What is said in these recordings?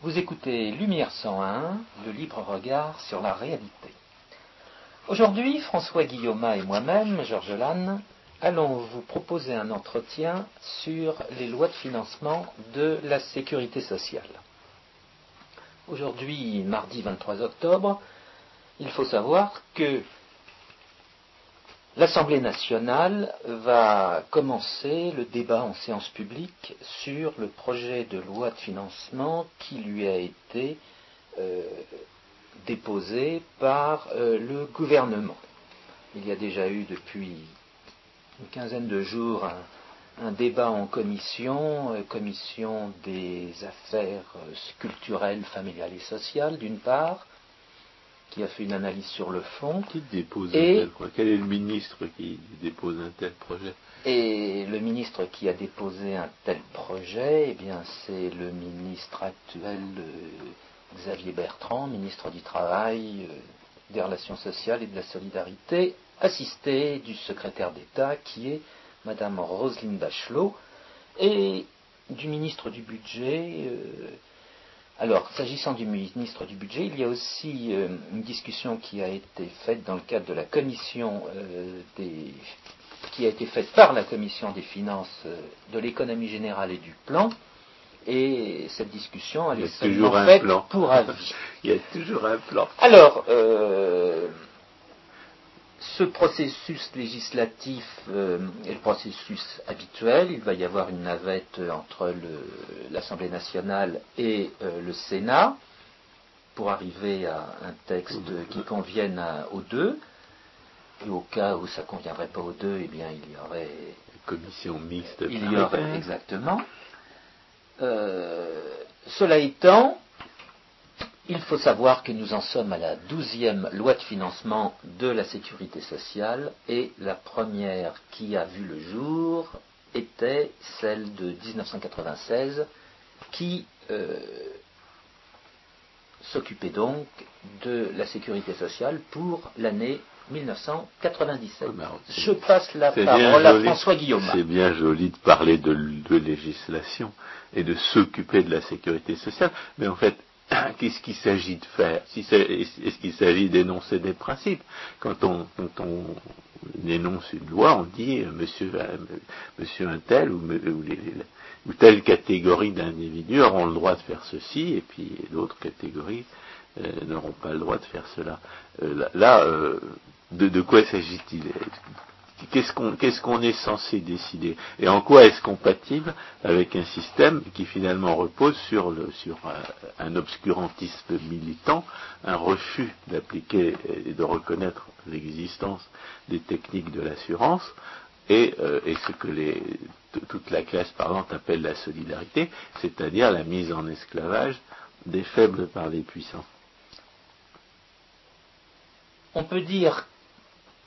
Vous écoutez Lumière 101, le libre regard sur la réalité. Aujourd'hui, François Guillaume et moi-même, Georges Lannes, allons vous proposer un entretien sur les lois de financement de la sécurité sociale. Aujourd'hui, mardi 23 octobre, il faut savoir que L'Assemblée nationale va commencer le débat en séance publique sur le projet de loi de financement qui lui a été euh, déposé par euh, le gouvernement. Il y a déjà eu depuis une quinzaine de jours un, débat en commission, euh, commission des affaires culturelles, familiales et sociales d'une part, qui a fait une analyse sur le fond. Qui dépose Et- un tel quoi Quel est le ministre qui dépose un tel projet? Et le ministre qui a déposé un tel projet, eh bien, c'est le ministre actuel euh, Xavier Bertrand, ministre du Travail, euh, des Relations sociales et de la solidarité, assisté du secrétaire d'État qui est Madame Roselyne Bachelot et du ministre du Budget. euh, alors, s'agissant du ministre du Budget, il y a aussi euh, une discussion qui a été faite dans le cadre de la commission euh, des qui a été faite par la commission des finances euh, de l'économie générale et du plan. Et cette discussion, elle est seulement faite plan. pour avis. Il y a toujours un plan. Alors, euh, ce processus législatif euh, est le processus habituel. Il va y avoir une navette entre l'Assemblée nationale et euh, le Sénat pour arriver à un texte qui convienne à- aux deux. Et au cas où ça ne conviendrait pas aux deux, eh bien, il y aurait Commission mixte. il y aurait exactement. Euh, cela étant, il faut savoir que nous en sommes à la douzième loi de financement de la sécurité sociale et la première qui a vu le jour était celle de 1996 qui euh, s'occupait donc de la sécurité sociale pour l'année 1997. Ah, Je passe la parole à. François Guillaume. C'est bien joli de parler de, de législation et de s'occuper de la sécurité sociale, mais en fait, qu'est-ce qu'il s'agit de faire Est-ce qu'il s'agit d'énoncer des principes quand on, quand on énonce une loi, on dit euh, monsieur, euh, monsieur un tel ou, telle catégorie d'individus auront le droit de faire ceci, et puis d'autres catégories euh, n'auront pas le droit de faire cela. Là, de, de quoi s'agit-il? Qu'est-ce qu'on est censé décider? Et en quoi est-ce compatible avec un système qui finalement repose sur, un, obscurantisme militant, un refus d'appliquer et de reconnaître l'existence des techniques de l'assurance et, euh, et ce que les, toute la classe parlante appelle la solidarité, c'est-à-dire la mise en esclavage des faibles par les puissants? on peut dire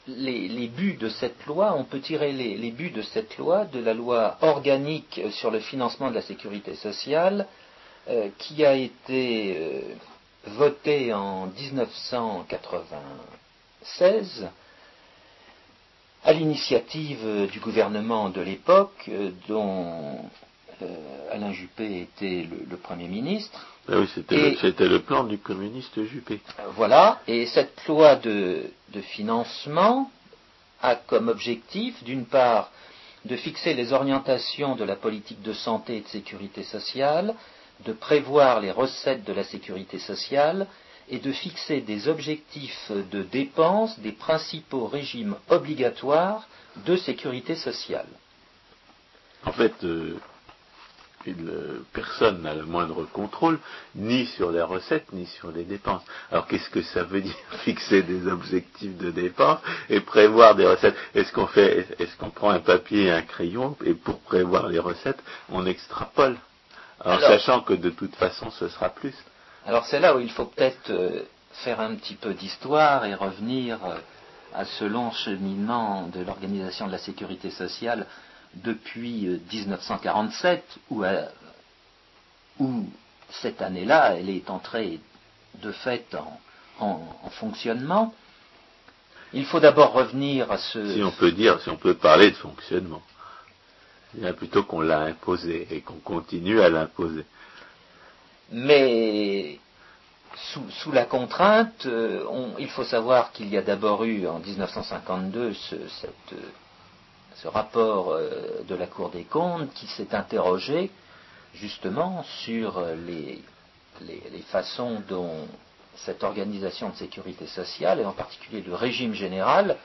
les, buts de cette loi, on peut tirer les, buts de cette loi de la loi organique sur le financement de la sécurité sociale euh, qui a été euh, votée en 1996 à l'initiative du gouvernement de l'époque euh, dont Alain Juppé était le- le Premier ministre. Ah oui, c'était le, plan du communiste Juppé. Euh, Voilà, et cette loi de, de financement a comme objectif, d'une part, de fixer les orientations de la politique de santé et de sécurité sociale, de prévoir les recettes de la sécurité sociale et de fixer des objectifs de dépenses des principaux régimes obligatoires de sécurité sociale. En fait, euh, personne n'a le moindre contrôle, ni sur les recettes, ni sur les dépenses. Alors qu'est-ce que ça veut dire fixer des objectifs de dépenses et prévoir des recettes? Est-ce qu'on fait, est-ce qu'on prend un papier et un crayon et pour prévoir les recettes, on extrapole? Alors- sachant que de toute façon, ce sera plus. Alors c'est là où il faut peut-être euh, faire un petit peu d'histoire et revenir euh, à ce long cheminement de l'organisation de la sécurité sociale depuis euh, 1947, où, euh, où cette année-là, elle est entrée de fait en, en- en fonctionnement. Il faut d'abord revenir à ce... Si on peut dire, si on peut parler de fonctionnement. Plutôt qu'on l'a imposé et qu'on continue à l'imposer. Mais sous, la contrainte, euh, il faut savoir qu'il y a d'abord eu en 1952 ce, ce rapport euh, de la Cour des comptes qui s'est interrogé justement sur les, les, façons dont cette organisation de sécurité sociale, et en particulier le régime général,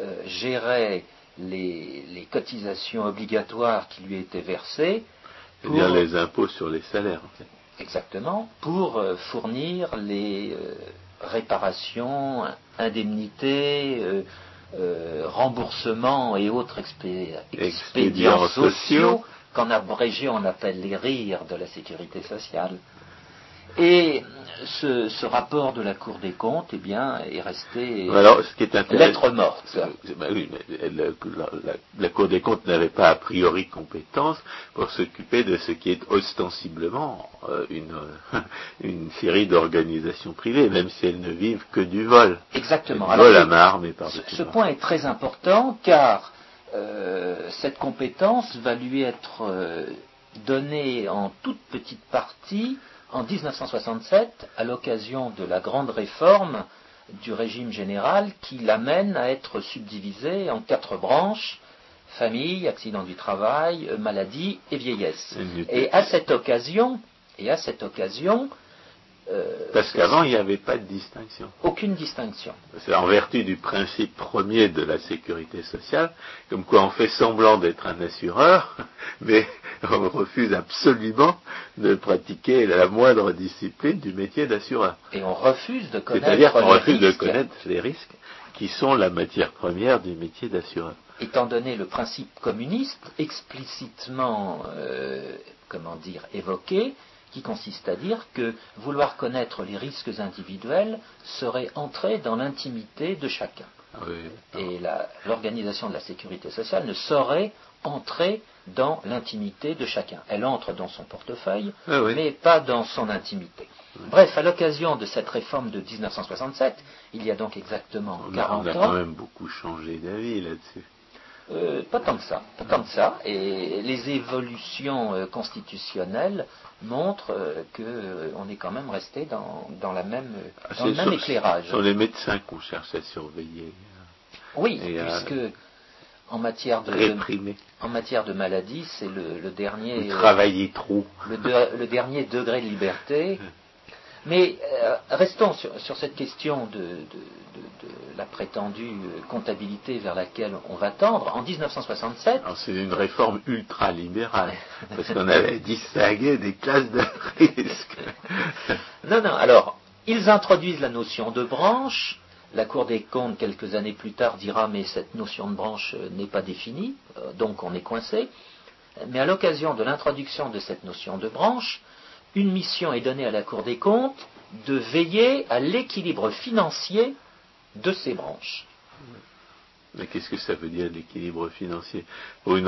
euh, gérait les, cotisations obligatoires qui lui étaient versées. C'est-à-dire les impôts sur les salaires. En fait. Exactement, pour euh, fournir les euh, réparations, indemnités, remboursements et autres expédients, sociaux qu'en abrégé on appelle les rires de la sécurité sociale. Et ce, rapport de la Cour des comptes, eh bien, est resté lettre morte. Bah oui, mais la, Cour des comptes n'avait pas a priori compétence pour s'occuper de ce qui est ostensiblement euh, une, une série d'organisations privées, même si elles ne vivent que du vol. Exactement. Alors, vol à main ce, ce point est très important car euh, cette compétence va lui être euh, donnée en toute petite partie en 1967 à l'occasion de la grande réforme du régime général qui l'amène à être subdivisé en quatre branches famille, accident du travail, maladie et vieillesse. Et à cette occasion, et à cette occasion, euh, Parce qu'avant, il n'y avait pas de distinction. Aucune distinction. C'est en vertu du principe premier de la sécurité sociale, comme quoi on fait semblant d'être un assureur, mais on refuse absolument de pratiquer la moindre discipline du métier d'assureur. Et on refuse de connaître C'est-à-dire qu'on refuse de connaître les risques qui sont la matière première du métier d'assureur. Étant donné le principe communiste explicitement, euh, comment dire, évoqué, qui consiste à dire que vouloir connaître les risques individuels serait entrer dans l'intimité de chacun. Ah Et l'organisation de la sécurité sociale ne saurait entrer dans l'intimité de chacun. Elle entre dans son portefeuille, ah mais pas dans son intimité. Bref, à l'occasion de cette réforme de 1967, il y a donc exactement 40 ans. On a quand même beaucoup changé d'avis là-dessus. Euh, pas tant que ça, pas tant que ça. Et les évolutions euh, constitutionnelles montrent euh, qu'on est quand même resté dans, la même, ah, le même éclairage. Ce sont les médecins qu'on cherche à surveiller. Oui, puisque en matière de, en matière de maladie, c'est le, dernier. travailler trop. Le, dernier degré de liberté. Mais restons sur, cette question de, la prétendue comptabilité vers laquelle on va tendre, en 1967. C'est une réforme ultra-libérale, parce qu'on avait distingué des classes de risque. non, non, alors, ils introduisent la notion de branche. La Cour des comptes, quelques années plus tard, dira mais cette notion de branche euh, n'est pas définie, euh, donc on est coincé. Mais à l'occasion de l'introduction de cette notion de branche, une mission est donnée à la Cour des comptes de veiller à l'équilibre financier de ces branches. Mais qu'est-ce que ça veut dire l'équilibre financier? Pour une,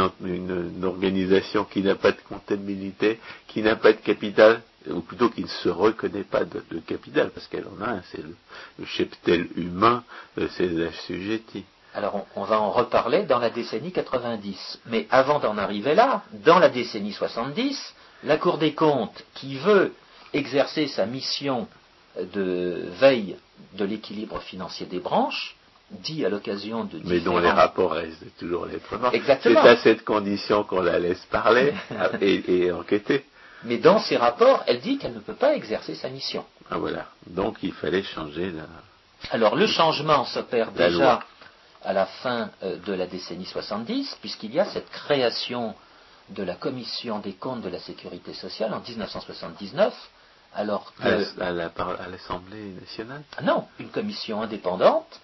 organisation qui n'a pas de comptabilité, qui n'a pas de capital, ou plutôt qui ne se reconnaît pas de, capital, parce qu'elle en a un, c'est le, cheptel humain de ses assujettis. Alors on, va en reparler dans la décennie 90. Mais avant d'en arriver là, dans la décennie 70, la Cour des comptes, qui veut exercer sa mission de veille de l'équilibre financier des branches, dit à l'occasion de Mais dont les rapports restent toujours lettres Exactement. C'est à cette condition qu'on la laisse parler et, enquêter. Mais dans ses rapports, elle dit qu'elle ne peut pas exercer sa mission. Ah voilà. Donc il fallait changer la. Alors le changement s'opère déjà à la fin euh, de la décennie 70, puisqu'il y a cette création de la commission des comptes de la sécurité sociale en 1979, alors que... À l'Assemblée nationale? Ah Non, une commission indépendante.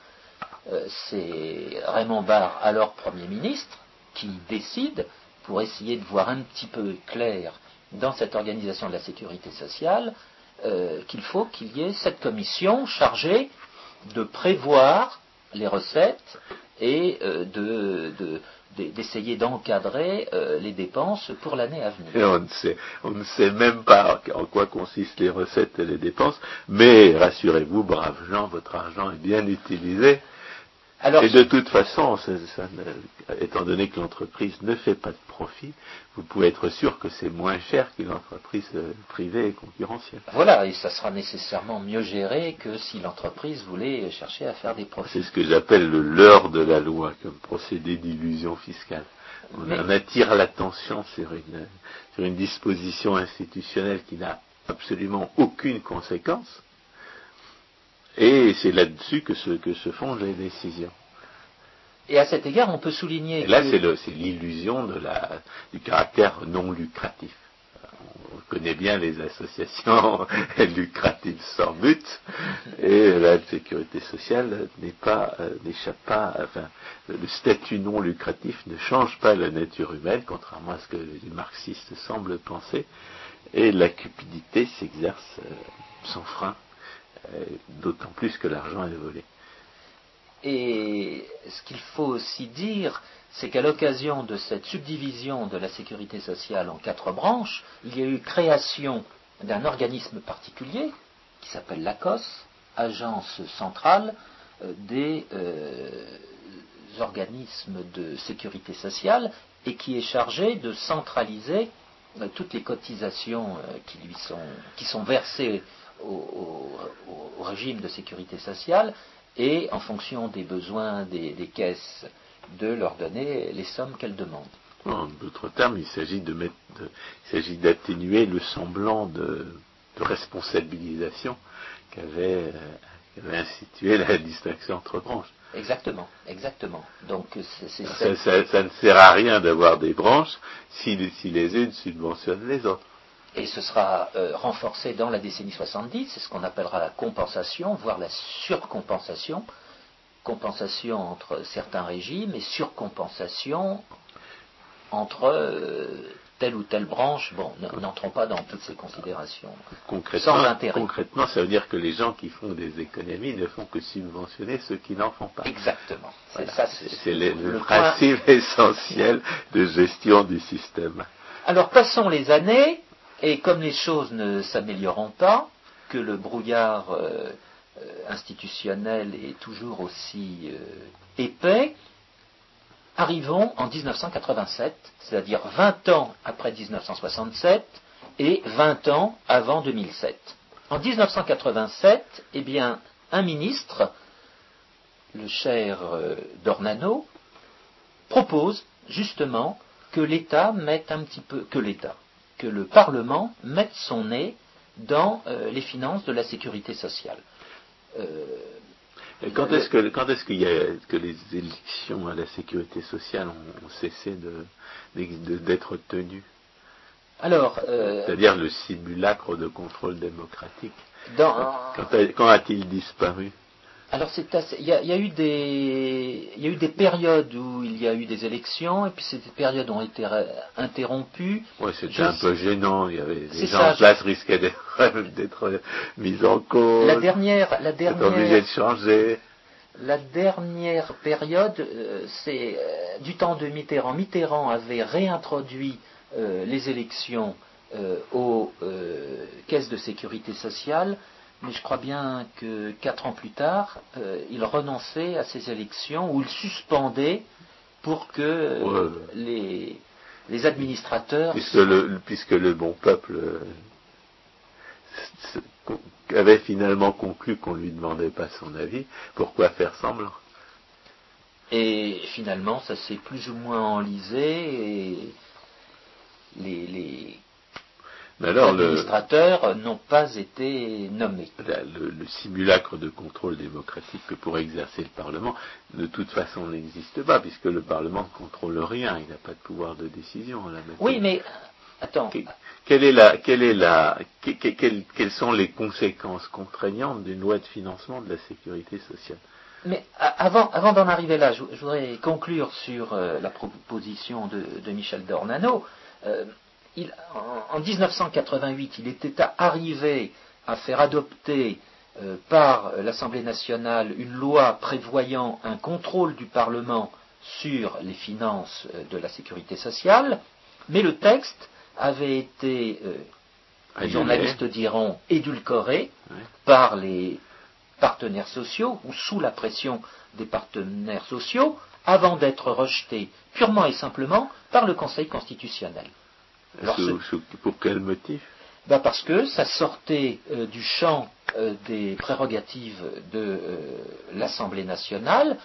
Euh, c'est Raymond Barre, alors Premier ministre, qui décide, pour essayer de voir un petit peu clair dans cette organisation de la sécurité sociale, euh, qu'il faut qu'il y ait cette commission chargée de prévoir les recettes et euh, de, d'essayer d'encadrer euh, les dépenses pour l'année à venir. On ne, sait, on ne sait même pas en quoi consistent les recettes et les dépenses, mais rassurez-vous, braves gens, votre argent est bien utilisé. Et de toute façon, étant donné que l'entreprise ne fait pas de profit, vous pouvez être sûr que c'est moins cher qu'une entreprise euh, privée et concurrentielle. Voilà, et ça sera nécessairement mieux géré que si l'entreprise voulait chercher à faire des profits. C'est ce que j'appelle le leurre de la loi comme procédé d'illusion fiscale. On attire l'attention sur une, sur une disposition institutionnelle qui n'a absolument aucune conséquence et c'est là-dessus que se, que se font les décisions. Et à cet égard, on peut souligner. là, c'est l'illusion du caractère non lucratif. On connaît bien les associations lucratives sans but, et la sécurité sociale n'est pas, euh, n'échappe pas, enfin, le statut non lucratif ne change pas la nature humaine, contrairement à ce que les marxistes semblent penser, et la cupidité s'exerce euh, sans frein euh, d'autant plus que l'argent est volé. Et ce qu'il faut aussi dire, c'est qu'à l'occasion de cette subdivision de la sécurité sociale en quatre branches, il y a eu création d'un organisme particulier qui s'appelle l'ACOS, Agence centrale euh, des euh, organismes de sécurité sociale, et qui est chargé de centraliser toutes les cotisations qui lui sont, qui sont versées au, régime de sécurité sociale et, en fonction des besoins des, caisses, de leur donner les sommes qu'elles demandent. En d'autres termes, il s'agit de mettre, il s'agit d'atténuer le semblant de, responsabilisation qu'avait, institué la distinction entre branches. Exactement, exactement. Donc ça, ça, ne sert à rien d'avoir des branches si les unes subventionnent les autres et ce sera euh, renforcé dans la décennie 70, c'est ce qu'on appellera la compensation, voire la surcompensation, compensation entre certains régimes et surcompensation entre euh, telle ou telle branche. Bon, n'entrons pas dans toutes ces considérations. Concrètement, sans intérêt. concrètement, ça veut dire que les gens qui font des économies ne font que subventionner ceux qui n'en font pas. Exactement. C'est le, principe essentiel de gestion du système. Alors passons les années. Et comme les choses ne s'amélioreront pas, que le brouillard euh, euh, institutionnel est toujours aussi euh, épais, arrivons en 1987, c'est-à-dire 20 ans après 1967 et 20 ans avant 2007. En 1987, eh bien, un ministre, le cher Dornano, propose justement que l'État mette un petit peu, que l'État, que le Parlement mette son nez dans euh, les finances de la sécurité sociale. Euh, quand est-ce que quand est-ce qu'il y a que les élections à la sécurité sociale ont, cessé d'être tenues? Alors, euh, c'est-à-dire le simulacre de contrôle démocratique. quand a-t-il disparu? Alors il y, a eu des, il y a eu des périodes où il y a eu des élections et puis ces périodes ont été interrompues. Oui, c'était un peu gênant. Il y avait les gens en place risquaient d'être mis en cause. La dernière, la dernière. obligé de changer. La dernière période, euh, c'est euh, du temps de Mitterrand. Mitterrand avait réintroduit euh, les élections aux caisses de sécurité sociale mais je crois bien que quatre ans plus tard, euh, il renonçait à ces élections ou il suspendait pour que euh, les, les, administrateurs. Puisque le, puisque le bon peuple euh, avait finalement conclu qu'on ne lui demandait pas son avis, pourquoi faire semblant? Et finalement, ça s'est plus ou moins enlisé et les, les les administrateurs n'ont pas été nommés. Le, simulacre de contrôle démocratique que pourrait exercer le Parlement, de toute façon, n'existe pas, puisque le Parlement ne contrôle rien, il n'a pas de pouvoir de décision à la Oui, mais attends. quelle est la, quelle est la, quelles sont les conséquences contraignantes d'une loi de financement de la sécurité sociale? Mais avant, avant d'en arriver là, je, voudrais conclure sur euh, la proposition de, Michel Dornano. Euh, en, 1988, il était arrivé à faire adopter euh, par l'Assemblée nationale une loi prévoyant un contrôle du Parlement sur les finances euh, de la sécurité sociale, mais le texte avait été, euh, les journalistes diront, édulcoré par les partenaires sociaux ou sous la pression des partenaires sociaux avant d'être rejeté purement et simplement par le Conseil constitutionnel. Pour quel motif? Ben Parce que ça sortait euh, du champ euh, des prérogatives de euh, l'Assemblée nationale.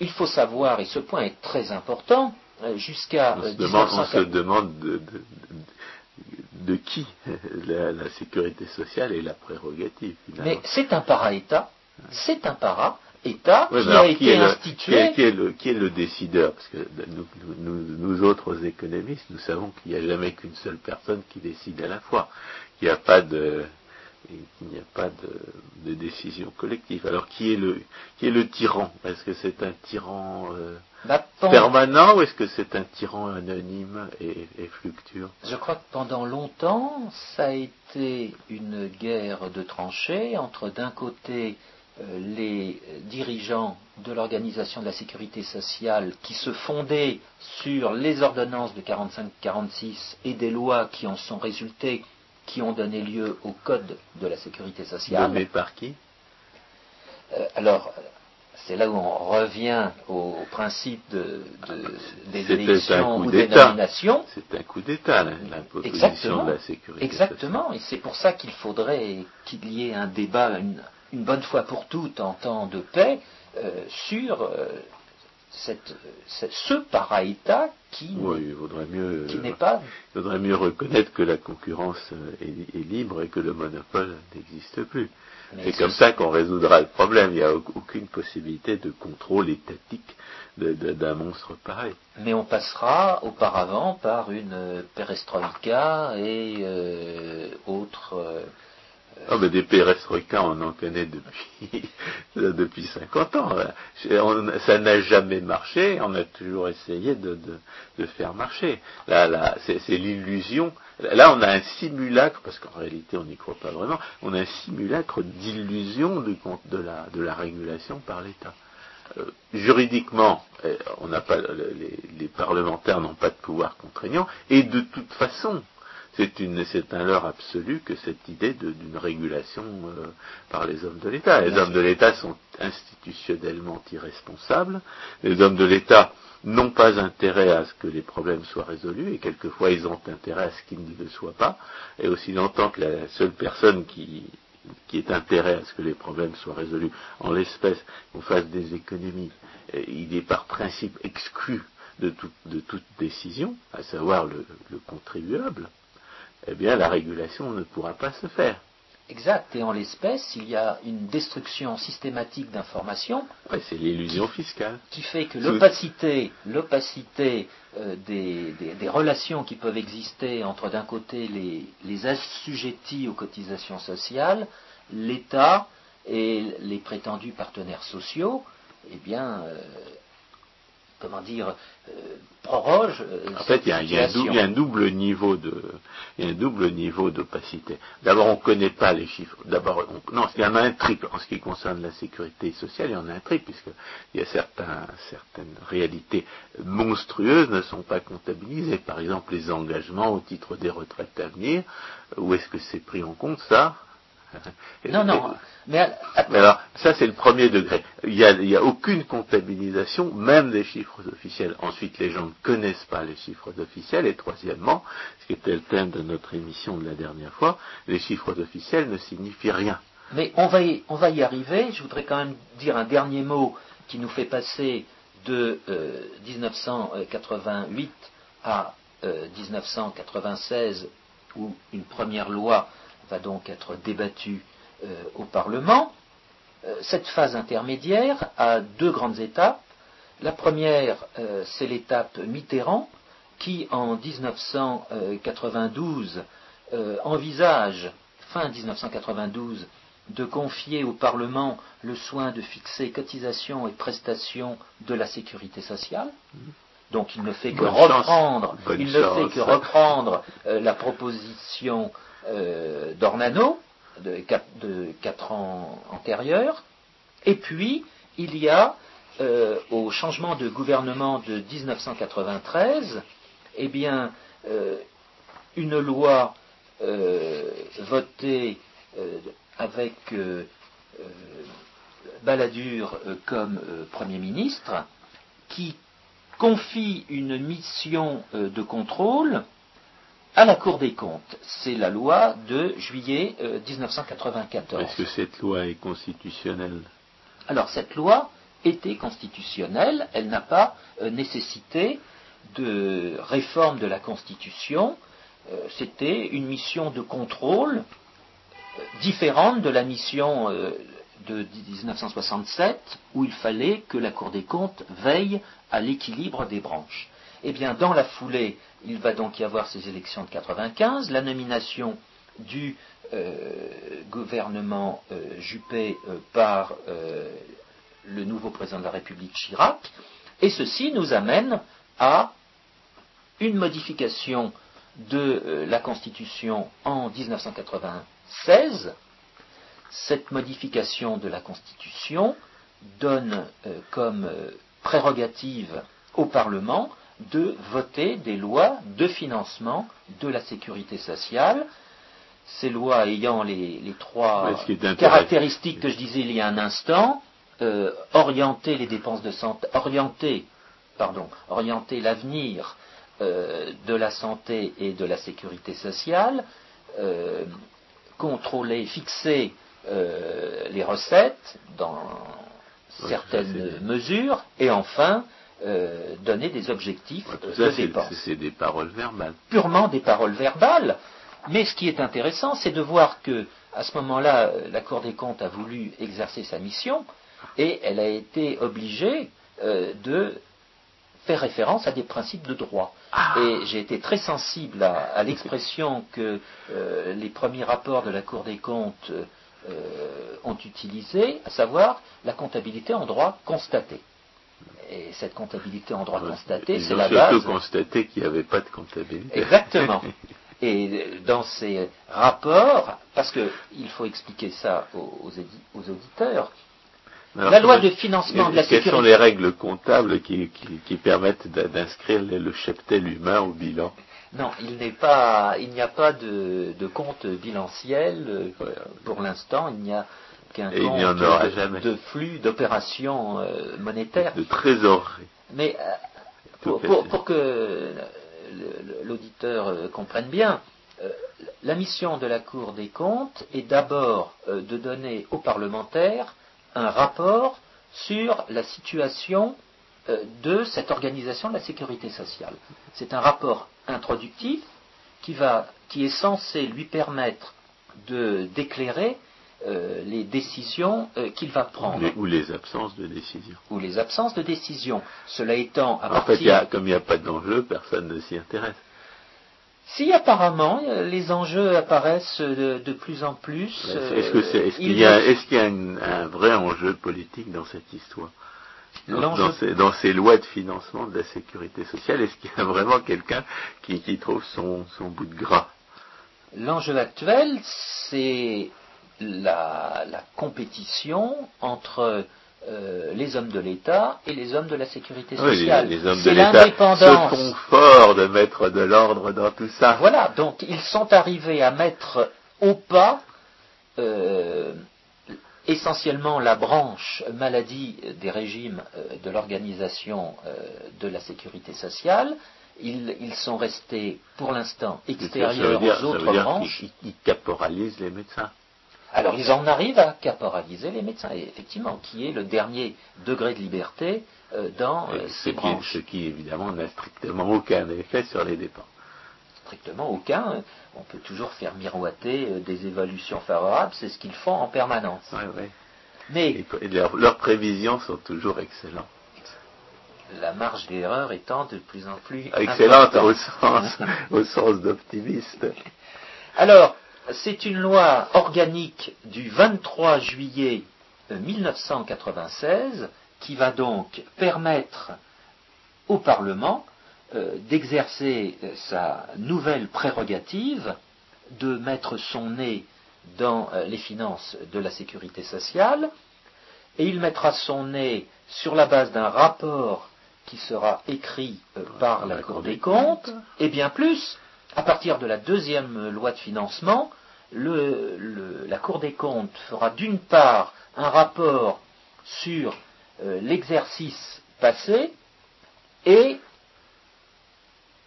il faut savoir, et ce point est très important, jusqu'à... On, on, se demande de, de, qui la, sécurité sociale est la prérogative. Mais c'est un para-État, c'est un para, État qui a été institué. qui, est le, qui, est le, décideur? Parce que nous, nous, autres économistes, nous savons qu'il n'y a jamais qu'une seule personne qui décide à la fois. Il n'y a pas de, il n'y a pas de, de, décision collective. Alors qui est le, qui est le tyran? Est-ce que c'est un tyran euh, bah, permanent ou est-ce que c'est un tyran anonyme et, et fluctuant? Je crois que pendant longtemps, ça a été une guerre de tranchées entre d'un côté les dirigeants de l'organisation de la sécurité sociale qui se fondaient sur les ordonnances de 45-46 et des lois qui en sont résultées, qui ont donné lieu au Code de la sécurité sociale. Mais par qui? Euh, Alors, c'est là où on revient au, principe de, des élections ou des nominations. C'est un coup d'État, l'imposition de la sécurité Exactement, et c'est pour ça qu'il faudrait qu'il y ait un débat, une, une bonne fois pour toutes en temps de paix euh, sur euh, cette, ce para-État qui, mieux, n'est pas. Il faudrait mieux reconnaître que la concurrence est, libre et que le monopole n'existe plus. C'est comme ça qu'on résoudra le problème. Il n'y a aucune possibilité de contrôle étatique d'un monstre pareil. Mais on passera auparavant par une perestroïka et euh, autres ah, mais des perestroïkas, on en connaît depuis, depuis 50 ans. ça n'a jamais marché, on a toujours essayé de, de, faire marcher. Là, là c'est, l'illusion. Là, on a un simulacre, parce qu'en réalité, on n'y croit pas vraiment, on a un simulacre d'illusion de, la, de la régulation par l'État. Euh, juridiquement, euh, on n'a pas, les, les parlementaires n'ont pas de pouvoir contraignant, et de toute façon, c'est un leurre absolu que cette idée d'une régulation euh, par les hommes de l'État. Les hommes de l'État sont institutionnellement irresponsables. Les hommes de l'État n'ont pas intérêt à ce que les problèmes soient résolus, et quelquefois ils ont intérêt à ce qu'ils ne le soient pas. Et aussi longtemps que la seule personne qui, qui ait intérêt à ce que les problèmes soient résolus, en l'espèce qu'on fasse des économies, il est par principe exclu de, toute décision, à savoir le contribuable eh bien la régulation ne pourra pas se faire. Exact. Et en l'espèce, il y a une destruction systématique d'informations. c'est l'illusion fiscale. Qui fait que l'opacité, l'opacité euh, des, relations qui peuvent exister entre d'un côté les, assujettis aux cotisations sociales, l'État et les prétendus partenaires sociaux, eh bien, euh, comment dire, euh, proroge. Euh, en fait, il y, a, un double niveau de, il y a un double niveau d'opacité. D'abord, on ne connaît pas les chiffres. D'abord, non, il y en a un triple en ce qui concerne la sécurité sociale. Il y en a un triple puisqu'il y a certains, certaines réalités monstrueuses ne sont pas comptabilisées. Par exemple, les engagements au titre des retraites à venir. Où est-ce que c'est pris en compte ça? non, non. Mais, alors, ça c'est le premier degré. Il n'y a, aucune comptabilisation, même des chiffres officiels. Ensuite, les gens ne connaissent pas les chiffres officiels. Et troisièmement, ce qui était le thème de notre émission de la dernière fois, les chiffres officiels ne signifient rien. Mais on va, y, on va y arriver. Je voudrais quand même dire un dernier mot qui nous fait passer de 1988 euh, à 1996, euh, où une première loi va donc être débattue euh, au Parlement. Euh, cette phase intermédiaire a deux grandes étapes. La première, euh, c'est l'étape Mitterrand, qui en 1992 envisage, fin 1992, de confier au Parlement le soin de fixer cotisations et prestations de la sécurité sociale. Donc il ne fait que reprendre, il ne fait que reprendre la proposition euh, d'Ornano, de, quatre ans antérieurs. Et puis, il y a, euh, au changement de gouvernement de 1993, eh bien, euh, une loi votée avec Balladur comme Premier ministre, qui confie une mission de contrôle à la Cour des comptes. C'est la loi de juillet 1994. Est-ce que cette loi est constitutionnelle? Alors cette loi était constitutionnelle, elle n'a pas nécessité de réforme de la Constitution, euh, c'était une mission de contrôle euh, différente de la mission euh, de 1967 où il fallait que la Cour des comptes veille à l'équilibre des branches. Eh bien, dans la foulée, il va donc y avoir ces élections de 1995, la nomination du gouvernement Juppé par le nouveau président de la République Chirac, et ceci nous amène à une modification de euh, la Constitution en 1996. Cette modification de la Constitution donne euh, comme euh, prérogative au Parlement de voter des lois de financement de la sécurité sociale. Ces lois ayant les, trois caractéristiques que je disais il y a un instant, orienter les dépenses de santé, orienter, pardon, orienter l'avenir euh, de la santé et de la sécurité sociale, euh, contrôler, fixer euh, les recettes dans certaines mesures, et enfin donner des objectifs de dépenses. C'est des paroles verbales. Purement des paroles verbales. Mais ce qui est intéressant, c'est de voir que, à ce moment-là, la Cour des comptes a voulu exercer sa mission et elle a été obligée de faire référence à des principes de droit. Ah. Et j'ai été très sensible à, l'expression que euh, les premiers rapports de la Cour des comptes euh, ont utilisée, à savoir la comptabilité en droit constaté. Et cette comptabilité en droit constaté, c'est la base. surtout constaté qu'il n'y avait pas de comptabilité. Exactement. Et dans ces rapports, parce qu'il faut expliquer ça aux auditeurs, la loi de financement de la sécurité. Quelles sont les règles comptables qui, permettent d'inscrire le cheptel humain au bilan? Non, il n'y pas, il n'y a pas de, compte bilanciel euh, pour l'instant. Il n'y a qu'un compte de, flux d'opérations euh, monétaires. De trésorerie. Mais euh, pour, que l'auditeur comprenne bien, la mission de la Cour des comptes est d'abord de donner aux parlementaires un rapport sur la situation euh, de cette organisation de la sécurité sociale. C'est un rapport introductif qui, va, qui est censé lui permettre de d'éclairer euh, les décisions euh, qu'il va prendre. ou les absences de décision. Ou les absences de décision. Cela étant à en fait, comme il n'y a pas d'enjeu, personne ne s'y intéresse. Si apparemment les enjeux apparaissent de, plus en plus. Est-ce qu'il y a, un, vrai enjeu politique dans cette histoire? Dans, ces, lois de financement de la sécurité sociale, est-ce qu'il y a vraiment quelqu'un qui, trouve son, bout de gras? L'enjeu actuel, c'est la, compétition entre euh, les hommes de l'État et les hommes de la sécurité sociale. les, hommes de l'État se font fort de mettre de l'ordre dans tout ça. Voilà, donc ils sont arrivés à mettre au pas euh, essentiellement la branche maladie des régimes euh, de l'organisation de la sécurité sociale. Ils, sont restés pour l'instant extérieurs aux autres branches. ils caporalisent les médecins. Alors ils en arrivent à caporaliser les médecins, effectivement, qui est le dernier degré de liberté euh, dans euh, ces branches. ce qui évidemment n'a strictement aucun effet sur les dépenses. Strictement aucun. On peut toujours faire miroiter euh, des évolutions favorables, c'est ce qu'ils font en permanence. Mais leurs prévisions sont toujours excellentes. La marge d'erreur étant de plus en plus excellente au sens, au sens d'optimiste. Alors, c'est une loi organique du 23 juillet 1996 qui va donc permettre au Parlement euh, d'exercer euh, sa nouvelle prérogative de mettre son nez dans euh, les finances de la sécurité sociale, et il mettra son nez sur la base d'un rapport qui sera écrit par la Cour des comptes, et bien plus, à partir de la deuxième loi de financement, la Cour des comptes fera d'une part un rapport sur euh, l'exercice passé et,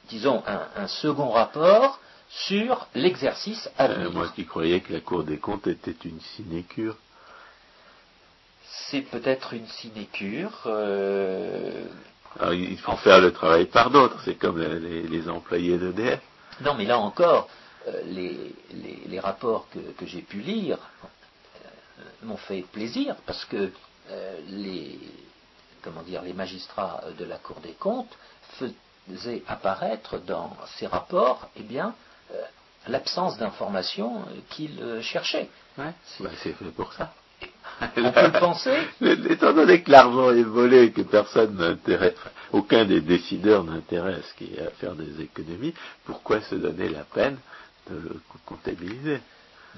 disons, un, second rapport sur l'exercice à venir. moi qui croyais que la Cour des comptes était une sinécure. C'est peut-être une sinécure. il faut faire le travail par d'autres, c'est comme les, employés d'EDF. Non, mais là encore, euh, les, rapports que, j'ai pu lire euh, m'ont fait plaisir parce que euh, les, comment dire, les magistrats de la Cour des comptes faisaient apparaître dans ces rapports eh bien, l'absence d'informations qu'ils cherchaient. Ouais, c'est fait pour ça. On peut le penser. Étant donné que l'argent est volé et que personne n'intéresse, aucun des décideurs n'intéresse qui à faire des économies, pourquoi se donner la peine de le comptabiliser?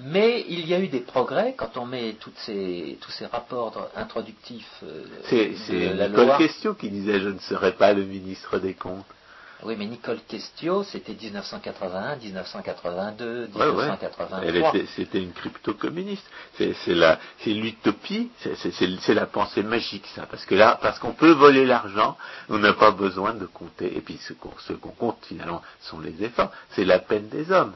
Mais il y a eu des progrès quand on met toutes ces, tous ces rapports introductifs. Euh, c'est Nicole Question qui disait Je ne serai pas le ministre des Comptes. Oui, mais Nicole Questio, c'était 1981, 1982, 1983. C'était une crypto-communiste. C'est l'utopie, c'est la pensée magique, ça. Parce que là, parce qu'on peut voler l'argent, on n'a pas besoin de compter. Et puis ce qu'on compte, finalement, sont les efforts. C'est la peine des hommes.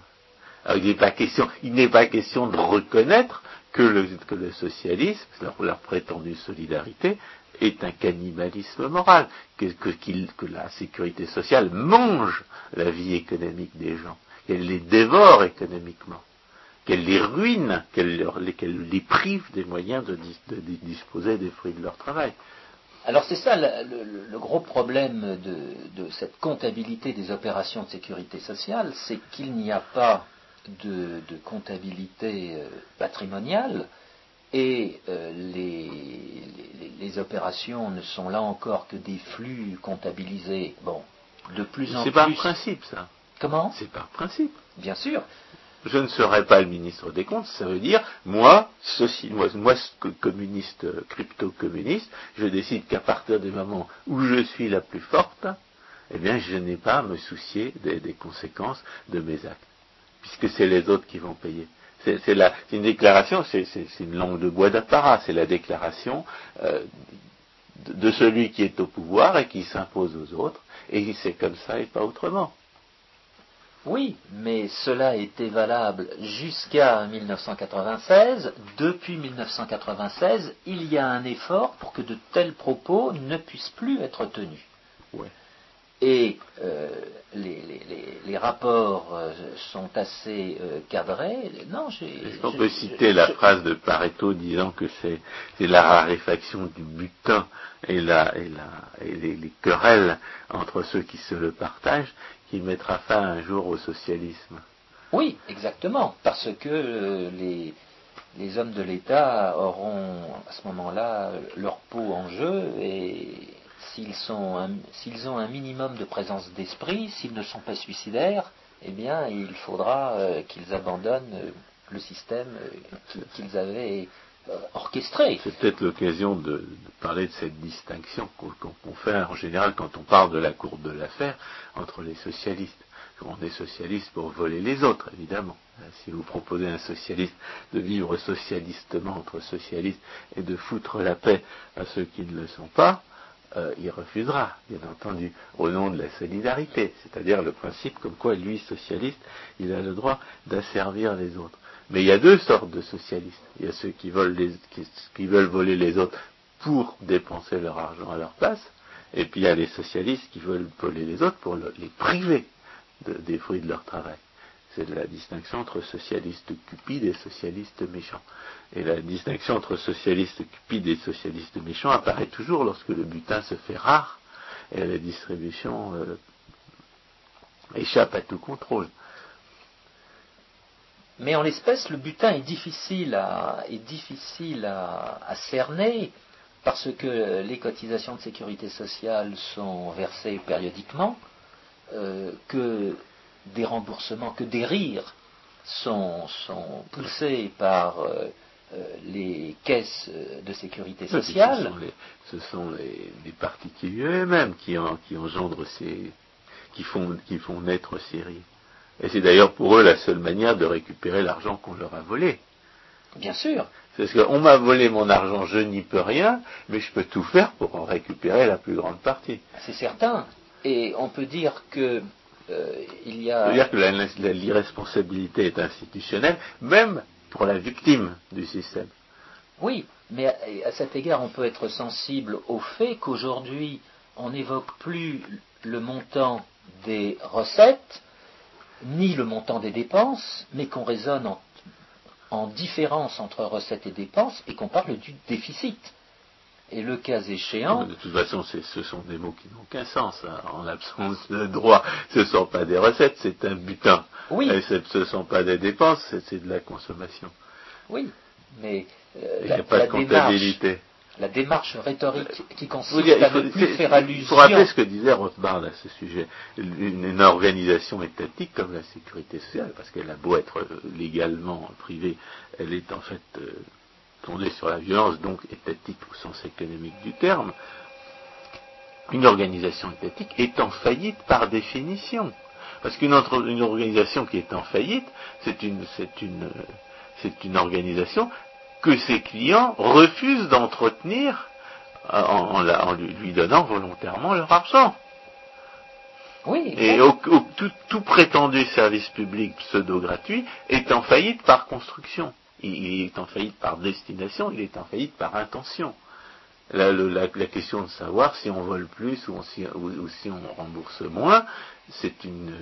Alors, il n'est pas question, il n'est pas question de reconnaître que le, socialisme, leur, prétendue solidarité, est un cannibalisme moral, que, que, la sécurité sociale mange la vie économique des gens, qu'elle les dévore économiquement, qu'elle les ruine, qu'elle les prive des moyens de, disposer des fruits de leur travail. Alors c'est ça le, gros problème de, cette comptabilité des opérations de sécurité sociale, c'est qu'il n'y a pas de, comptabilité euh, patrimoniale et euh, les, opérations ne sont là encore que des flux comptabilisés. Bon, de plus en plus. C'est par principe, ça. Comment? C'est par principe. Bien sûr. Je ne serai pas le ministre des Comptes, ça veut dire, moi, ceci, moi, moi communiste, crypto-communiste, je décide qu'à partir du moment où je suis la plus forte, eh bien, je n'ai pas à me soucier des conséquences de mes actes, puisque c'est les autres qui vont payer. C'est une déclaration, c'est une langue de bois d'apparat, c'est la déclaration euh, de, celui qui est au pouvoir et qui s'impose aux autres, et c'est comme ça et pas autrement. Oui, mais cela était valable jusqu'à 1996. Depuis 1996, il y a un effort pour que de tels propos ne puissent plus être tenus. Ouais et euh, les, rapports euh, sont assez euh, cadrés. Non, On peut citer la phrase de Pareto disant que c'est la raréfaction du butin et, la, et, la, et les, querelles entre ceux qui se le partagent qui mettra fin un jour au socialisme? Oui, exactement, parce que les, les hommes de l'État auront à ce moment-là leur peau en jeu et s'ils ont un minimum de présence d'esprit, s'ils ne sont pas suicidaires, eh bien, il faudra euh, qu'ils abandonnent euh, le système euh, qu'ils avaient orchestré. C'est peut-être l'occasion de, parler de cette distinction qu'on fait en général quand on parle de la courbe de l'affaire entre les socialistes. On est socialiste pour voler les autres, évidemment. Si vous proposez à un socialiste de vivre socialistement entre socialistes et de foutre la paix à ceux qui ne le sont pas, euh, il refusera, bien entendu, au nom de la solidarité, c'est-à-dire le principe comme quoi lui, socialiste, il a le droit d'asservir les autres. Mais il y a deux sortes de socialistes. Il y a ceux qui veulent, qui, veulent voler les autres pour dépenser leur argent à leur place, et puis il y a les socialistes qui veulent voler les autres pour les priver des fruits de leur travail. C'est la distinction entre socialistes cupides et socialistes méchants. Et la distinction entre socialistes cupides et socialistes méchants apparaît toujours lorsque le butin se fait rare et la distribution euh, échappe à tout contrôle. Mais en l'espèce, le butin est difficile à, est difficile à, cerner parce que les cotisations de sécurité sociale sont versées périodiquement, euh, que des remboursements, que des rires sont, poussés par euh, euh, les caisses de sécurité sociale. Ce sont les, particuliers eux-mêmes qui, engendrent ces, qui font, qui font naître ces rires. Et c'est d'ailleurs pour eux la seule manière de récupérer l'argent qu'on leur a volé. Bien sûr. Parce qu'on m'a volé mon argent, je n'y peux rien, mais je peux tout faire pour en récupérer la plus grande partie. C'est certain. Et on peut dire que il y a. C'est-à-dire que l'irresponsabilité est institutionnelle, même pour la victime du système. Oui, mais à, à cet égard, on peut être sensible au fait qu'aujourd'hui, on n'évoque plus le montant des recettes, ni le montant des dépenses, mais qu'on raisonne en, en différence entre recettes et dépenses et qu'on parle du déficit. Et le cas échéant, De toute façon, ce sont des mots qui n'ont qu'un sens. hein. En l'absence de droit, ce ne sont pas des recettes, c'est un butin. oui, Et ce ne sont pas des dépenses, c'est- de la consommation. oui, mais euh, Il n'y a pas la de démarche, comptabilité. la démarche rhétorique qui consiste dire, il à ne plus faire il allusion. faut rappeler ce que disait Rothbard à ce sujet. Une, une organisation étatique comme la sécurité sociale, parce qu'elle a beau être euh, légalement privée, elle est en fait euh, fondée sur la violence, donc étatique au sens économique du terme. Une organisation étatique est en faillite par définition. Parce qu'une une organisation qui est en faillite, c'est une, euh, organisation que ses clients refusent d'entretenir en, en la- en lui, lui donnant volontairement leur argent. Oui, Et exact. au- au- tout, tout prétendu service public pseudo-gratuit est en faillite par construction. Il, est en faillite par destination, il est en faillite par intention. La, la- question de savoir si on vole plus ou, si, on rembourse moins, c'est une,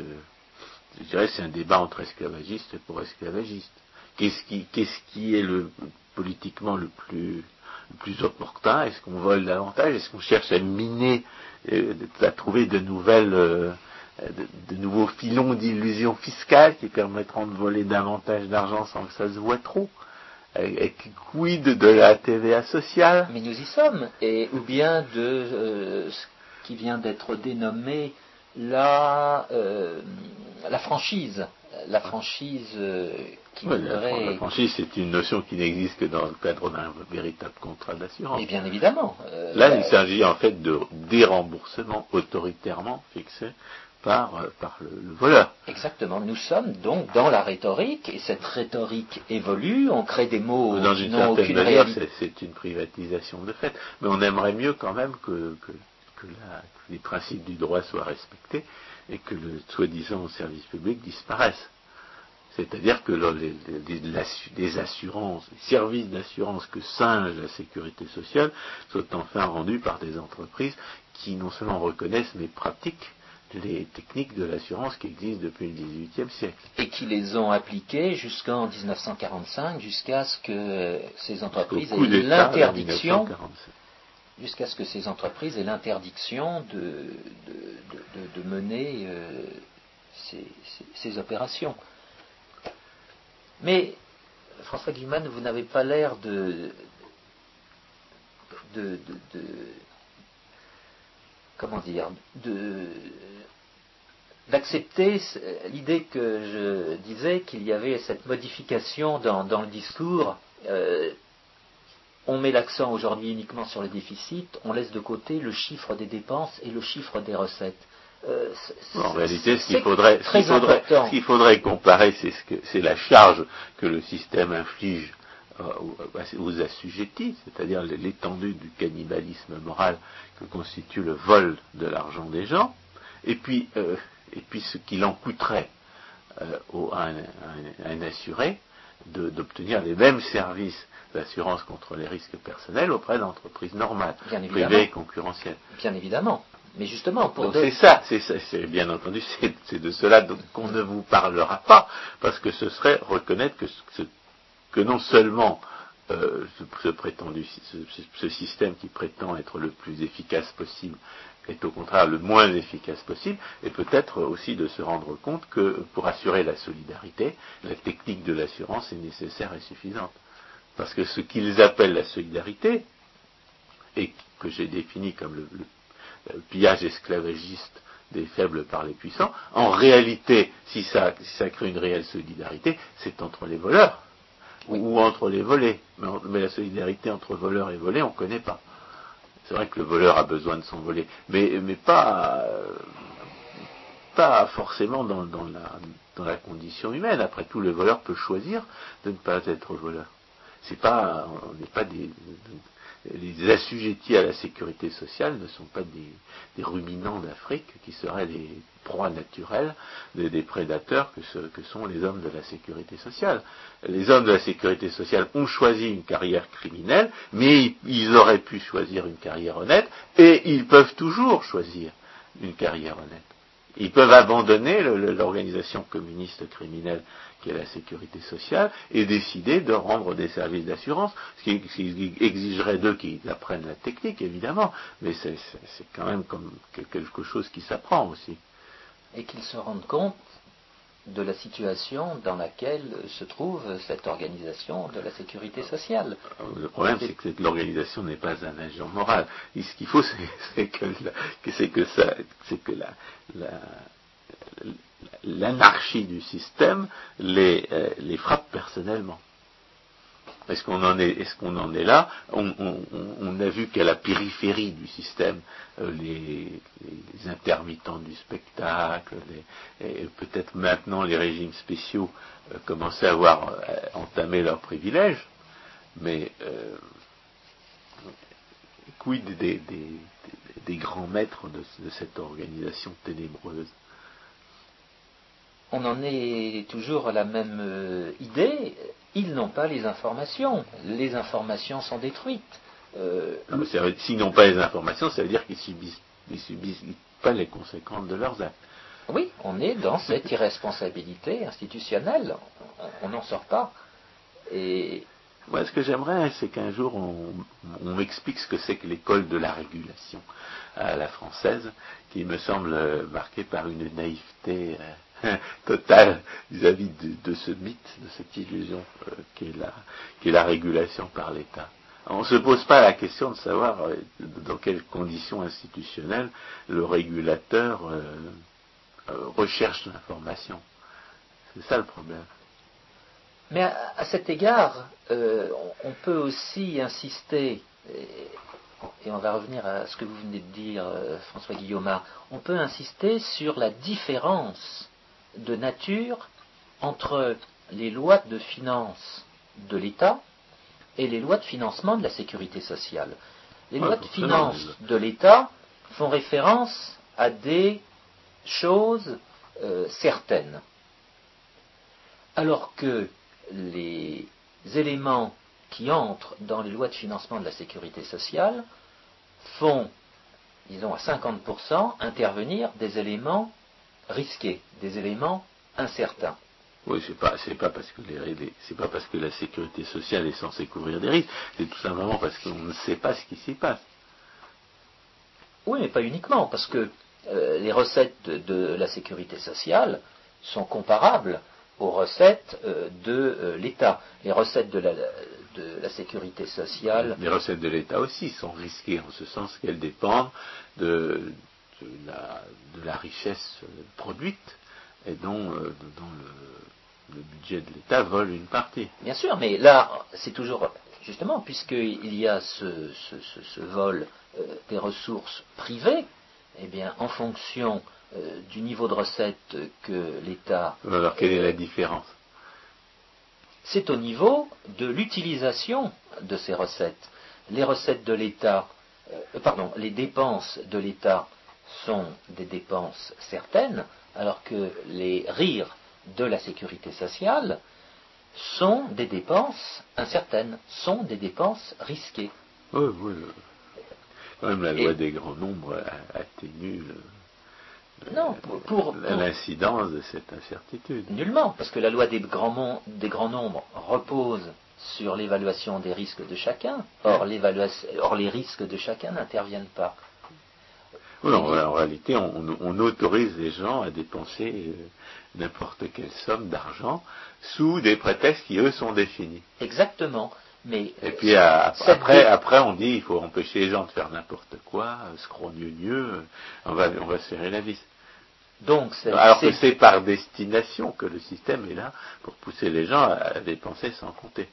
je dirais, c'est un débat entre esclavagistes pour esclavagistes. Qu'est-ce qui, qu'est-ce qui est politiquement le plus, le opportun? Est-ce qu'on vole davantage? Est-ce qu'on cherche à miner, euh, à trouver de nouvelles, euh, de, de nouveaux filons d'illusions fiscales qui permettront de voler davantage d'argent sans que ça se voit trop Et- et quid de la TVA sociale Mais nous y sommes. Et, ou bien de euh, ce qui vient d'être dénommé la, euh, la franchise. La franchise euh, qui la, voudrait- la franchise, c'est une notion qui n'existe que dans le cadre d'un véritable contrat d'assurance. Mais bien évidemment. euh, Là, la- il s'agit en fait de déremboursement autoritairement fixé par, euh, par le, le voleur. Exactement. Nous sommes donc dans la rhétorique, et cette rhétorique évolue, on crée des mots Dans qui une n'ont certaine aucune manière, réalité. c'est une privatisation de fait. Mais on aimerait mieux quand même que, que, que la- que les principes du droit soient respectés et que le soi-disant service public disparaisse. C'est-à-dire que le- les, les- les- l'assu- les assurances, les services d'assurance que singe la sécurité sociale soient enfin rendus par des entreprises qui non seulement reconnaissent mais pratiquent les techniques de l'assurance qui existent depuis le XVIIIe siècle. Et qui les ont appliquées jusqu'en 1945, jusqu'à ce que ces entreprises aient l'interdiction 1947. jusqu'à ce que ces entreprises aient l'interdiction de, de, de- mener euh, ces, ces- ces opérations. Mais, François Guillemin, vous n'avez pas l'air de, de, de- de- comment dire, de d'accepter ce- l'idée que je disais qu'il y avait cette modification dans, dans le discours. euh, on met l'accent aujourd'hui uniquement sur le déficit, on laisse de côté le chiffre des dépenses et le chiffre des recettes. Euh, En réalité, ce qu'il faudrait, ce très qu'il faudrait, important. ce qu'il faudrait comparer, c'est ce que, c'est la charge que le système inflige aux, aux assujettis, c'est-à-dire l'étendue du cannibalisme moral que constitue le vol de l'argent des gens, et puis, euh, et puis ce qu'il en coûterait euh, au- à, un, à assuré d'obtenir les mêmes services d'assurance contre les risques personnels auprès d'entreprises normales, privées et concurrentielles. Bien évidemment. Mais justement, pour c'est ça, c'est ça, c'est bien entendu, c'est de cela qu'on ne vous parlera pas, parce que ce serait reconnaître que, ce- que non seulement euh, ce, prétendu, ce, système qui prétend être le plus efficace possible est au contraire le moins efficace possible, et peut-être aussi de se rendre compte que pour assurer la solidarité, la technique de l'assurance est nécessaire et suffisante. Parce que ce qu'ils appellent la solidarité, et que j'ai défini comme le, pillage esclavagiste des faibles par les puissants, en réalité, si ça crée une réelle solidarité, c'est entre les voleurs Ou entre les volés. Mais, la solidarité entre voleurs et volés, on ne connaît pas. C'est vrai que le voleur a besoin de son volet, mais, mais pas, euh, pas forcément dans, dans la, dans la condition humaine. Après tout, le voleur peut choisir de ne pas être voleur. c'est pas, on n'est pas des, les assujettis à la sécurité sociale ne sont pas des, ruminants d'Afrique qui seraient les proies naturelles des, prédateurs que, que, sont les hommes de la sécurité sociale. Les hommes de la sécurité sociale ont choisi une carrière criminelle, mais ils auraient pu choisir une carrière honnête, et ils peuvent toujours choisir une carrière honnête. Ils peuvent abandonner l'organisation communiste criminelle qui est la sécurité sociale et décider de rendre des services d'assurance, ce qui, exigerait d'eux qu'ils apprennent la technique, évidemment, mais c'est quand même comme quelque chose qui s'apprend aussi. Et qu'ils se rendent compte de la situation dans laquelle se trouve cette organisation de la sécurité sociale. Le problème, c'est que l'organisation n'est pas un agent moral. ce qu'il faut, c'est que, que, ça, que l'anarchie du système les, euh, les frappe personnellement. Est-ce qu'on en est, là? On, a vu qu'à la périphérie du système, euh, les, intermittents du spectacle, peut-être maintenant les régimes spéciaux euh, commençaient à avoir euh, entamé leurs privilèges, mais quid des, grands maîtres de cette organisation ténébreuse? On en est toujours à la même euh, idée. Ils n'ont pas les informations. Les informations sont détruites. Euh, s'ils n'ont pas les informations, ça veut dire qu'ils subissent, subissent pas les conséquences de leurs actes. Oui, on est dans cette irresponsabilité institutionnelle. On n'en sort pas. Et moi, ce que j'aimerais, c'est qu'un jour, on, m'explique ce que c'est que l'école de la régulation à la française, qui me semble marquée par une naïveté euh, Total vis-à-vis de, ce mythe, de cette illusion euh, qui est la régulation par l'État. On ne se pose pas la question de savoir euh, dans quelles conditions institutionnelles le régulateur euh, recherche l'information. C'est ça le problème. Mais à, cet égard, on peut aussi insister, et, on va revenir à ce que vous venez de dire, François Guillaume, on peut insister sur la différence de nature entre les lois de finances de l'État et les lois de financement de la sécurité sociale. Les lois de finances de l'État font référence à des choses euh, certaines, alors que les éléments qui entrent dans les lois de financement de la sécurité sociale font, disons à 50%, intervenir des éléments risqués, des éléments incertains. Oui, c'est pas, pas parce que c'est pas parce que la sécurité sociale est censée couvrir des risques, c'est tout simplement parce qu'on ne sait pas ce qui s'y passe. Oui, mais pas uniquement, parce que euh, les recettes de, la sécurité sociale sont comparables aux recettes euh, de euh, l'État. Les recettes de la, de la, sécurité sociale. Les recettes de l'État aussi sont risquées en ce sens qu'elles dépendent de, de la, richesse euh, produite et dont, euh, le, budget de l'État vole une partie. Bien sûr, mais là, c'est toujours, justement, puisqu'il y a ce, vol euh, des ressources privées, eh bien, en fonction du niveau de recette que l'État. Alors, quelle est la différence? C'est au niveau de l'utilisation de ces recettes. Les recettes de l'État, pardon, les dépenses de l'État sont des dépenses certaines, alors que les rires de la sécurité sociale sont des dépenses incertaines, sont des dépenses risquées. Oui, oui. Même, la loi des grands nombres atténue l'incidence de cette incertitude. Nullement, parce que la loi des grands, des grands nombres repose sur l'évaluation des risques de chacun. Or, or les risques de chacun n'interviennent pas en réalité, on, autorise les gens à dépenser euh, n'importe quelle somme d'argent sous des prétextes qui, eux, sont définis. Exactement. Mais et puis après, après, on dit il faut empêcher les gens de faire n'importe quoi, scrogneux, on va, on va se serrer la vis. Donc, Alors que c'est par destination que le système est là pour pousser les gens à, dépenser sans compter.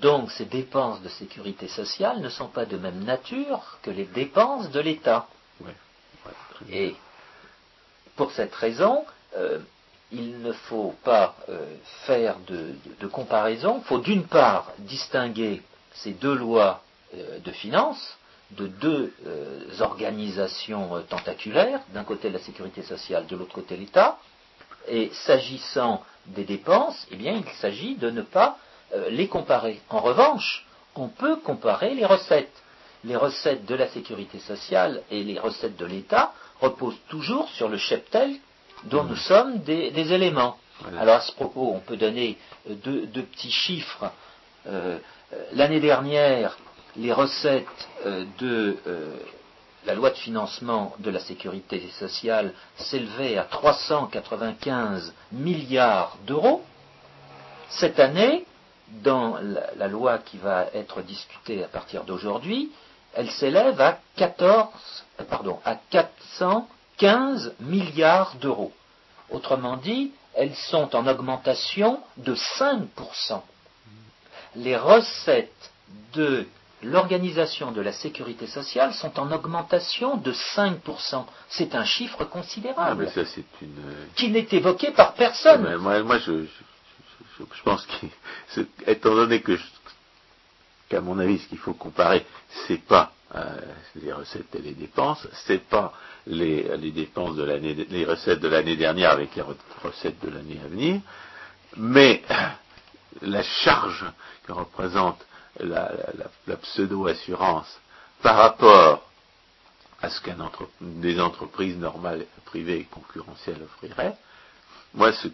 Donc ces dépenses de sécurité sociale ne sont pas de même nature que les dépenses de l'État. Et pour cette raison, euh, il ne faut pas euh, faire de, comparaison. Il faut d'une part distinguer ces deux lois euh, de finances de deux organisations tentaculaires, d'un côté la sécurité sociale, de l'autre côté l'État. Et s'agissant des dépenses, eh bien, il s'agit de ne pas les comparer. En revanche, on peut comparer les recettes. Les recettes de la sécurité sociale et les recettes de l'État reposent toujours sur le cheptel dont nous sommes des, éléments. Alors à ce propos, on peut donner euh, deux, petits chiffres. Euh, euh, l'année dernière, les recettes de la loi de financement de la sécurité sociale s'élevaient à 395 milliards d'euros. Cette année, dans la, loi qui va être discutée à partir d'aujourd'hui, elle s'élève à 14, pardon, à 400 15 milliards d'euros. Autrement dit, elles sont en augmentation de 5%. Les recettes de l'organisation de la sécurité sociale sont en augmentation de 5%. C'est un chiffre considérable. Ah, ça, une... Qui n'est évoqué par personne. moi, je, je, pense qu'étant donné que, qu'à mon avis, ce qu'il faut comparer, c'est pas euh, les recettes et les dépenses, c'est pas les, dépenses de l'année, les recettes de l'année dernière avec les recettes de l'année à venir, mais la charge que représente la, pseudo-assurance par rapport à ce qu'un des entreprises normales, privées et concurrentielles offriraient, moi, ce,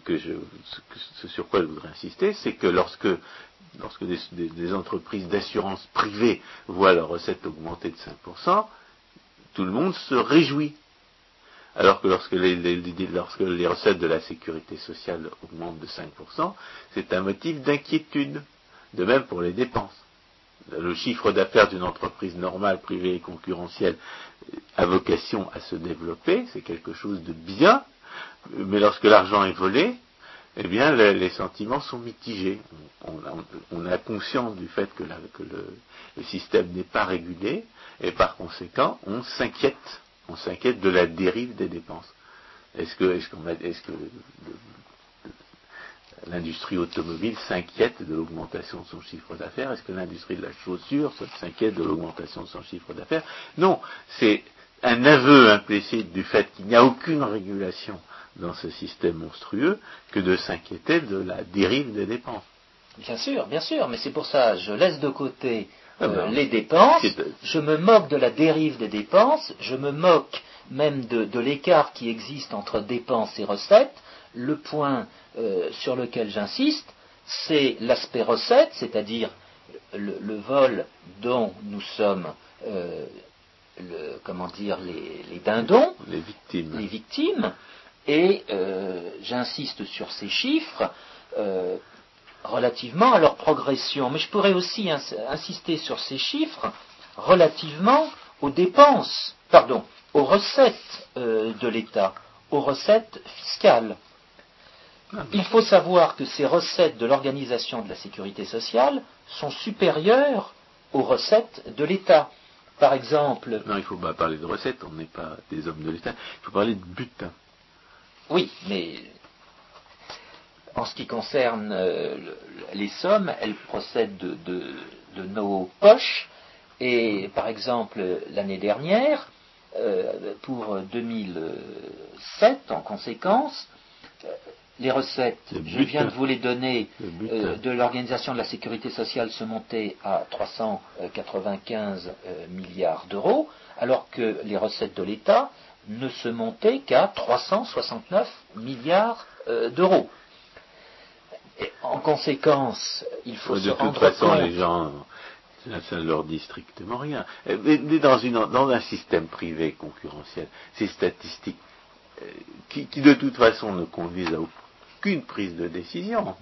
sur quoi je voudrais insister, c'est que lorsque, lorsque des, entreprises d'assurance privées voient leurs recettes augmenter de 5%, tout le monde se réjouit. Alors que lorsque lorsque les recettes de la sécurité sociale augmentent de 5%, c'est un motif d'inquiétude. De même pour les dépenses. Le chiffre d'affaires d'une entreprise normale, privée et concurrentielle a vocation à se développer, c'est quelque chose de bien, mais lorsque l'argent est volé, eh bien, les, sentiments sont mitigés. On, a conscience du fait que, le, système n'est pas régulé, et par conséquent, on s'inquiète. On s'inquiète de la dérive des dépenses. Est-ce que, est-ce que l'industrie automobile s'inquiète de l'augmentation de son chiffre d'affaires? Est-ce que l'industrie de la chaussure s'inquiète de l'augmentation de son chiffre d'affaires? Non, c'est un aveu implicite du fait qu'il n'y a aucune régulation dans ce système monstrueux que de s'inquiéter de la dérive des dépenses. Bien sûr, bien sûr, mais c'est pour ça je laisse de côté ah euh, ben, les dépenses, je me moque de la dérive des dépenses, je me moque même de, l'écart qui existe entre dépenses et recettes. Le point euh, sur lequel j'insiste, c'est l'aspect recette, c'est-à-dire le, vol dont nous sommes euh, comment dire, les, dindons, les victimes. Les victimes et euh, j'insiste sur ces chiffres euh, relativement à leur progression. Mais je pourrais aussi insister sur ces chiffres relativement aux dépenses, pardon, aux recettes euh, de l'État, aux recettes fiscales. Il faut savoir que ces recettes de l'organisation de la sécurité sociale sont supérieures aux recettes de l'État. Par exemple. Non, il ne faut pas parler de recettes, on n'est pas des hommes de l'État. Il faut parler de butin. Oui, mais en ce qui concerne euh, les sommes, elles procèdent de, nos poches. Et par exemple, l'année dernière, euh, pour 2007, en conséquence, les recettes, je viens de vous les donner, euh, de l'Organisation de la sécurité sociale se montaient à 395 euh, milliards d'euros, alors que les recettes de l'État ne se montaient qu'à 369 milliards euh, d'euros. En conséquence, il faut se rendre compte. De toute façon, les gens, ça ne leur dit strictement rien. Mais dans, dans un système privé concurrentiel, ces statistiques qui, qui, de toute façon ne conduisent à qu'une prise de décision,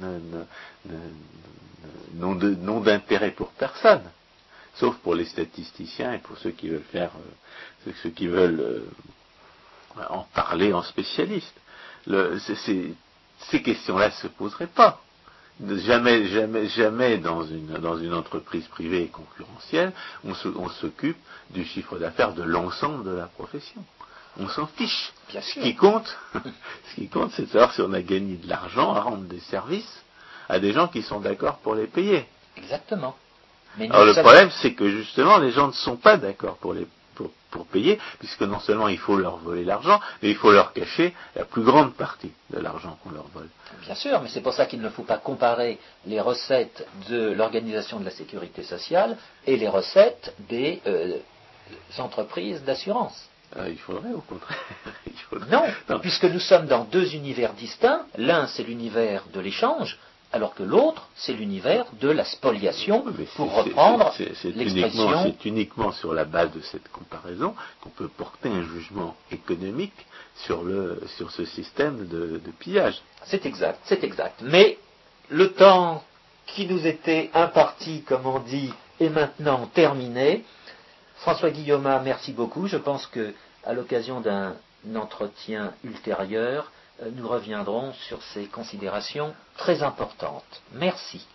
non d'intérêt pour personne, sauf pour les statisticiens et pour ceux qui veulent faire, euh, ceux qui veulent euh, en parler en spécialiste. ces questions-là ne se poseraient pas. Jamais, jamais, jamais dans une, dans une entreprise privée et concurrentielle, on s'occupe du chiffre d'affaires de l'ensemble de la profession. On s'en fiche. Bien Ce qui compte, ce qui compte, c'est de savoir si on a gagné de l'argent à rendre des services à des gens qui sont d'accord pour les payer. Exactement. Mais Alors le problème, c'est que justement, les gens ne sont pas d'accord pour les pour, pour payer, puisque non seulement il faut leur voler l'argent, mais il faut leur cacher la plus grande partie de l'argent qu'on leur vole. Bien sûr, mais c'est pour ça qu'il ne faut pas comparer les recettes de l'organisation de la sécurité sociale et les recettes des euh, entreprises d'assurance. Euh, il faudrait au contraire. il faudrait- Non, Non. puisque nous sommes dans deux univers distincts. L'un, c'est l'univers de l'échange, alors que l'autre, c'est l'univers de la spoliation, pour reprendre l'expression. uniquement, c'est uniquement sur la base de cette comparaison qu'on peut porter un jugement économique sur, le, sur ce système de, de pillage. C'est exact, c'est exact. Mais le temps qui nous était imparti, comme on dit, est maintenant terminé. François Guillaume, merci beaucoup. Je pense que à l'occasion d'un entretien ultérieur, nous reviendrons sur ces considérations très importantes. Merci.